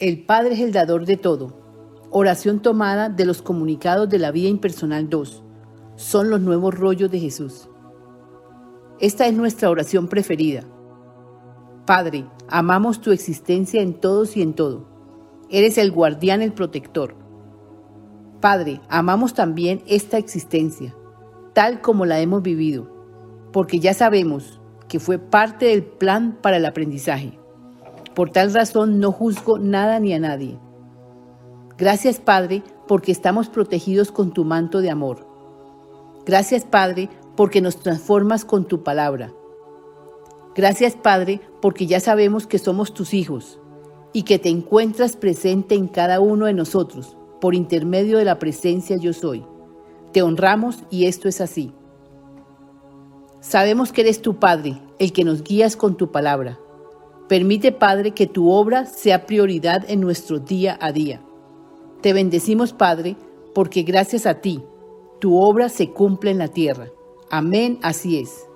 El Padre es el dador de todo. Oración tomada de los comunicados de la vida impersonal 2. Son los nuevos rollos de Jesús. Esta es nuestra oración preferida. Padre, amamos tu existencia en todos y en todo. Eres el guardián, el protector. Padre, amamos también esta existencia, tal como la hemos vivido, porque ya sabemos que fue parte del plan para el aprendizaje. Por tal razón no juzgo nada ni a nadie. Gracias Padre porque estamos protegidos con tu manto de amor. Gracias Padre porque nos transformas con tu palabra. Gracias Padre porque ya sabemos que somos tus hijos y que te encuentras presente en cada uno de nosotros por intermedio de la presencia yo soy. Te honramos y esto es así. Sabemos que eres tu Padre, el que nos guías con tu palabra. Permite, Padre, que tu obra sea prioridad en nuestro día a día. Te bendecimos, Padre, porque gracias a ti, tu obra se cumple en la tierra. Amén, así es.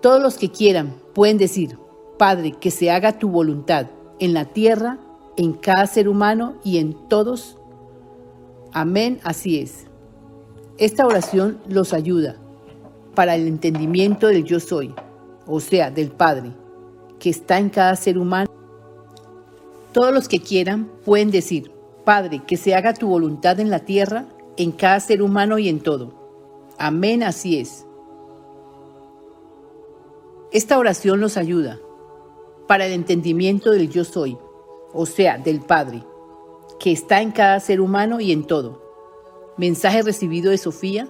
Todos los que quieran pueden decir, Padre, que se haga tu voluntad en la tierra, en cada ser humano y en todos. Amén, así es. Esta oración los ayuda para el entendimiento del yo soy, o sea, del Padre que está en cada ser humano. Todos los que quieran pueden decir, Padre, que se haga tu voluntad en la tierra, en cada ser humano y en todo. Amén, así es. Esta oración nos ayuda para el entendimiento del yo soy, o sea, del Padre, que está en cada ser humano y en todo. Mensaje recibido de Sofía,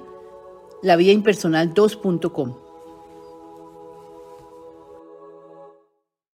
la vida impersonal 2.com.